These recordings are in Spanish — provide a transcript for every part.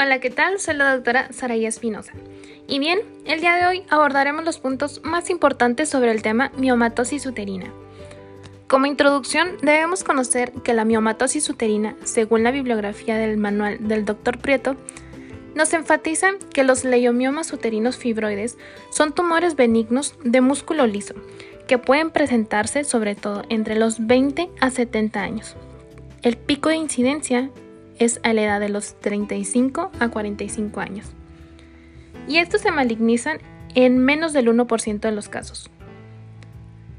Hola, ¿qué tal? Soy la doctora Saraya Espinosa. Y bien, el día de hoy abordaremos los puntos más importantes sobre el tema miomatosis uterina. Como introducción, debemos conocer que la miomatosis uterina, según la bibliografía del manual del Dr. Prieto, nos enfatiza que los leiomiomas uterinos fibroides son tumores benignos de músculo liso, que pueden presentarse sobre todo entre los 20 a 70 años. El pico de incidencia es a la edad de los 35 a 45 años. Y estos se malignizan en menos del 1% de los casos.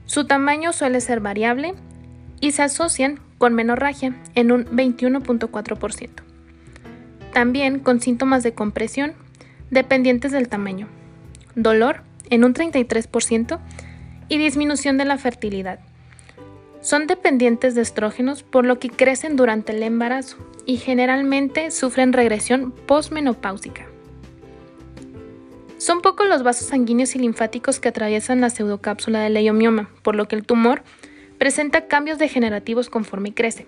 Su tamaño suele ser variable y se asocian con menorragia en un 21.4%. También con síntomas de compresión dependientes del tamaño, dolor en un 33% y disminución de la fertilidad son dependientes de estrógenos por lo que crecen durante el embarazo y generalmente sufren regresión postmenopáusica. Son pocos los vasos sanguíneos y linfáticos que atraviesan la pseudocápsula del leiomioma, por lo que el tumor presenta cambios degenerativos conforme crece.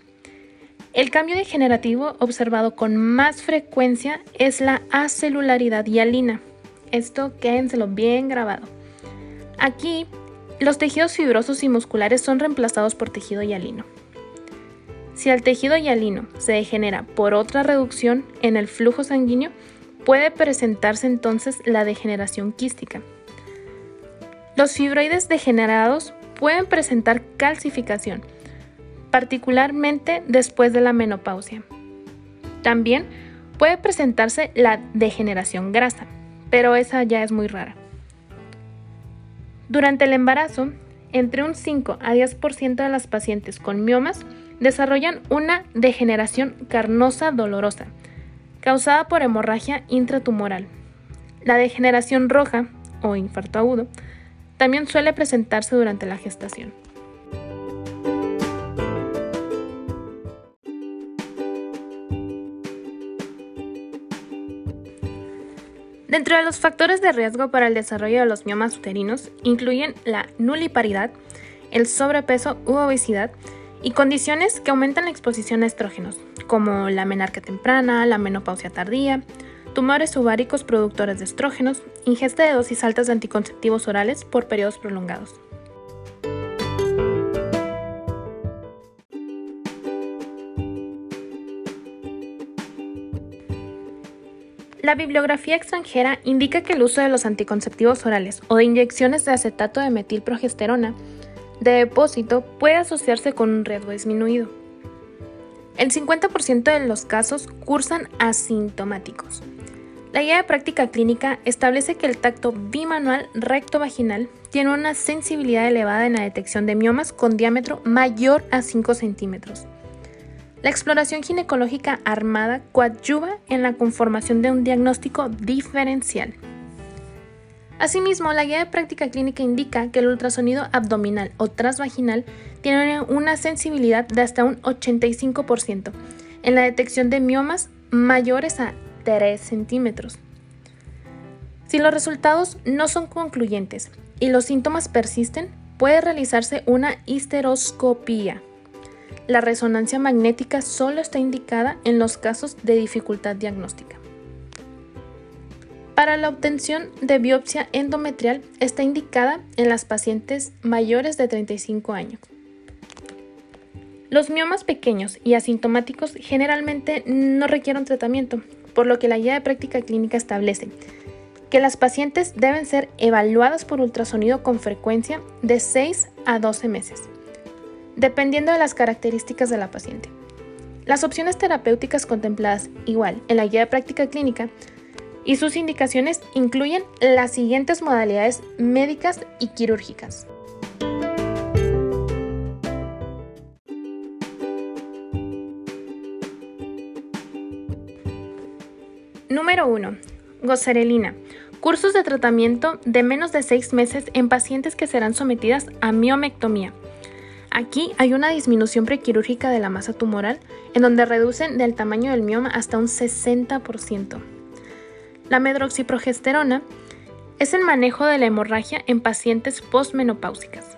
El cambio degenerativo observado con más frecuencia es la acelularidad hialina. Esto quédenselo bien grabado. Aquí los tejidos fibrosos y musculares son reemplazados por tejido hialino. Si el tejido hialino se degenera por otra reducción en el flujo sanguíneo, puede presentarse entonces la degeneración quística. Los fibroides degenerados pueden presentar calcificación, particularmente después de la menopausia. También puede presentarse la degeneración grasa, pero esa ya es muy rara. Durante el embarazo, entre un 5 a 10% de las pacientes con miomas desarrollan una degeneración carnosa dolorosa, causada por hemorragia intratumoral. La degeneración roja, o infarto agudo, también suele presentarse durante la gestación. Dentro de los factores de riesgo para el desarrollo de los miomas uterinos incluyen la nuliparidad, el sobrepeso u obesidad y condiciones que aumentan la exposición a estrógenos, como la menarquia temprana, la menopausia tardía, tumores ováricos productores de estrógenos, ingesta de dosis altas de anticonceptivos orales por periodos prolongados. La bibliografía extranjera indica que el uso de los anticonceptivos orales o de inyecciones de acetato de metilprogesterona de depósito puede asociarse con un riesgo disminuido. El 50% de los casos cursan asintomáticos. La guía de práctica clínica establece que el tacto bimanual recto-vaginal tiene una sensibilidad elevada en la detección de miomas con diámetro mayor a 5 centímetros. La exploración ginecológica armada coadyuva en la conformación de un diagnóstico diferencial. Asimismo, la guía de práctica clínica indica que el ultrasonido abdominal o transvaginal tiene una sensibilidad de hasta un 85% en la detección de miomas mayores a 3 centímetros. Si los resultados no son concluyentes y los síntomas persisten, puede realizarse una histeroscopía la resonancia magnética solo está indicada en los casos de dificultad diagnóstica. Para la obtención de biopsia endometrial está indicada en las pacientes mayores de 35 años. Los miomas pequeños y asintomáticos generalmente no requieren tratamiento, por lo que la guía de práctica clínica establece que las pacientes deben ser evaluadas por ultrasonido con frecuencia de 6 a 12 meses dependiendo de las características de la paciente. Las opciones terapéuticas contempladas igual en la guía de práctica clínica y sus indicaciones incluyen las siguientes modalidades médicas y quirúrgicas. Número 1. Gozerelina. Cursos de tratamiento de menos de 6 meses en pacientes que serán sometidas a miomectomía Aquí hay una disminución prequirúrgica de la masa tumoral, en donde reducen del tamaño del mioma hasta un 60%. La medroxiprogesterona es el manejo de la hemorragia en pacientes postmenopáusicas.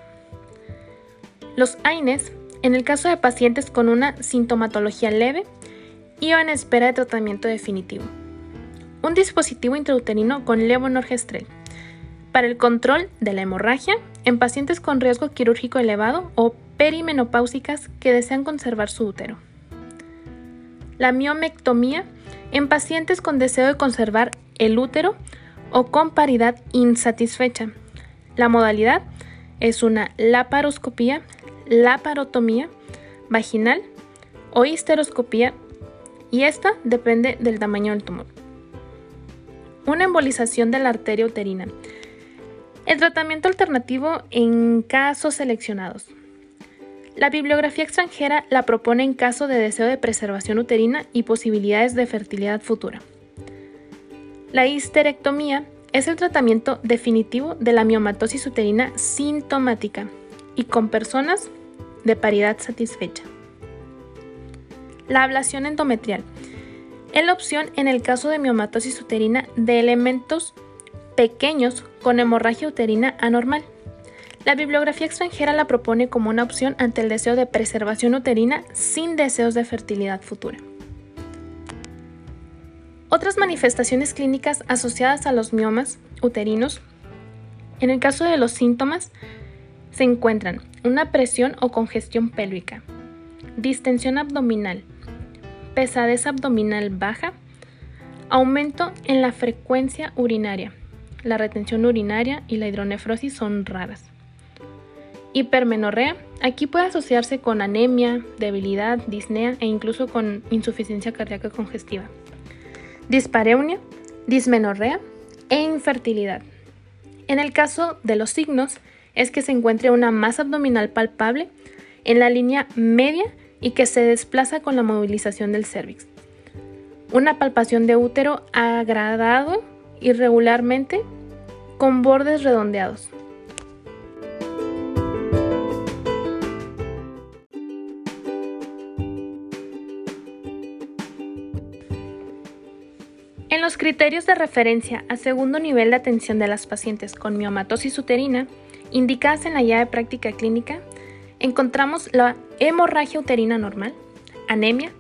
Los AINES, en el caso de pacientes con una sintomatología leve y o en espera de tratamiento definitivo. un dispositivo intrauterino con levonorgestrel para el control de la hemorragia en pacientes con riesgo quirúrgico elevado o perimenopáusicas que desean conservar su útero. La miomectomía en pacientes con deseo de conservar el útero o con paridad insatisfecha. La modalidad es una laparoscopía, laparotomía vaginal o histeroscopía y esta depende del tamaño del tumor. Una embolización de la arteria uterina. El tratamiento alternativo en casos seleccionados. La bibliografía extranjera la propone en caso de deseo de preservación uterina y posibilidades de fertilidad futura. La histerectomía es el tratamiento definitivo de la miomatosis uterina sintomática y con personas de paridad satisfecha. La ablación endometrial es la opción en el caso de miomatosis uterina de elementos pequeños con hemorragia uterina anormal. La bibliografía extranjera la propone como una opción ante el deseo de preservación uterina sin deseos de fertilidad futura. Otras manifestaciones clínicas asociadas a los miomas uterinos, en el caso de los síntomas, se encuentran una presión o congestión pélvica, distensión abdominal, pesadez abdominal baja, aumento en la frecuencia urinaria, la retención urinaria y la hidronefrosis son raras. Hipermenorrea, aquí puede asociarse con anemia, debilidad, disnea e incluso con insuficiencia cardíaca congestiva. Dispareunia, dismenorrea e infertilidad. En el caso de los signos, es que se encuentre una masa abdominal palpable en la línea media y que se desplaza con la movilización del cervix. Una palpación de útero agradado irregularmente con bordes redondeados. Los criterios de referencia a segundo nivel de atención de las pacientes con miomatosis uterina, indicadas en la guía de práctica clínica, encontramos la hemorragia uterina normal, anemia,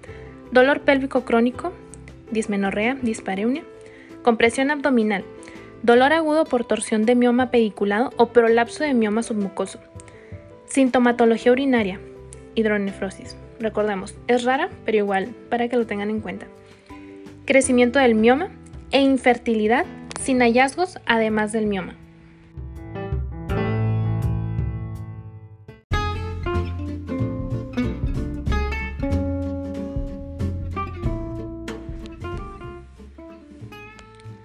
dolor pélvico crónico, dismenorrea, dispareunia, compresión abdominal, dolor agudo por torsión de mioma pediculado o prolapso de mioma submucoso, sintomatología urinaria, hidronefrosis. Recordemos, es rara, pero igual, para que lo tengan en cuenta crecimiento del mioma e infertilidad sin hallazgos además del mioma.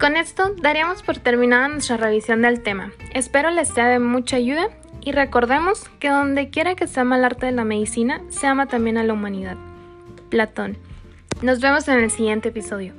Con esto daríamos por terminada nuestra revisión del tema. Espero les sea de mucha ayuda y recordemos que donde quiera que se ama el arte de la medicina, se ama también a la humanidad. Platón. Nos vemos en el siguiente episodio.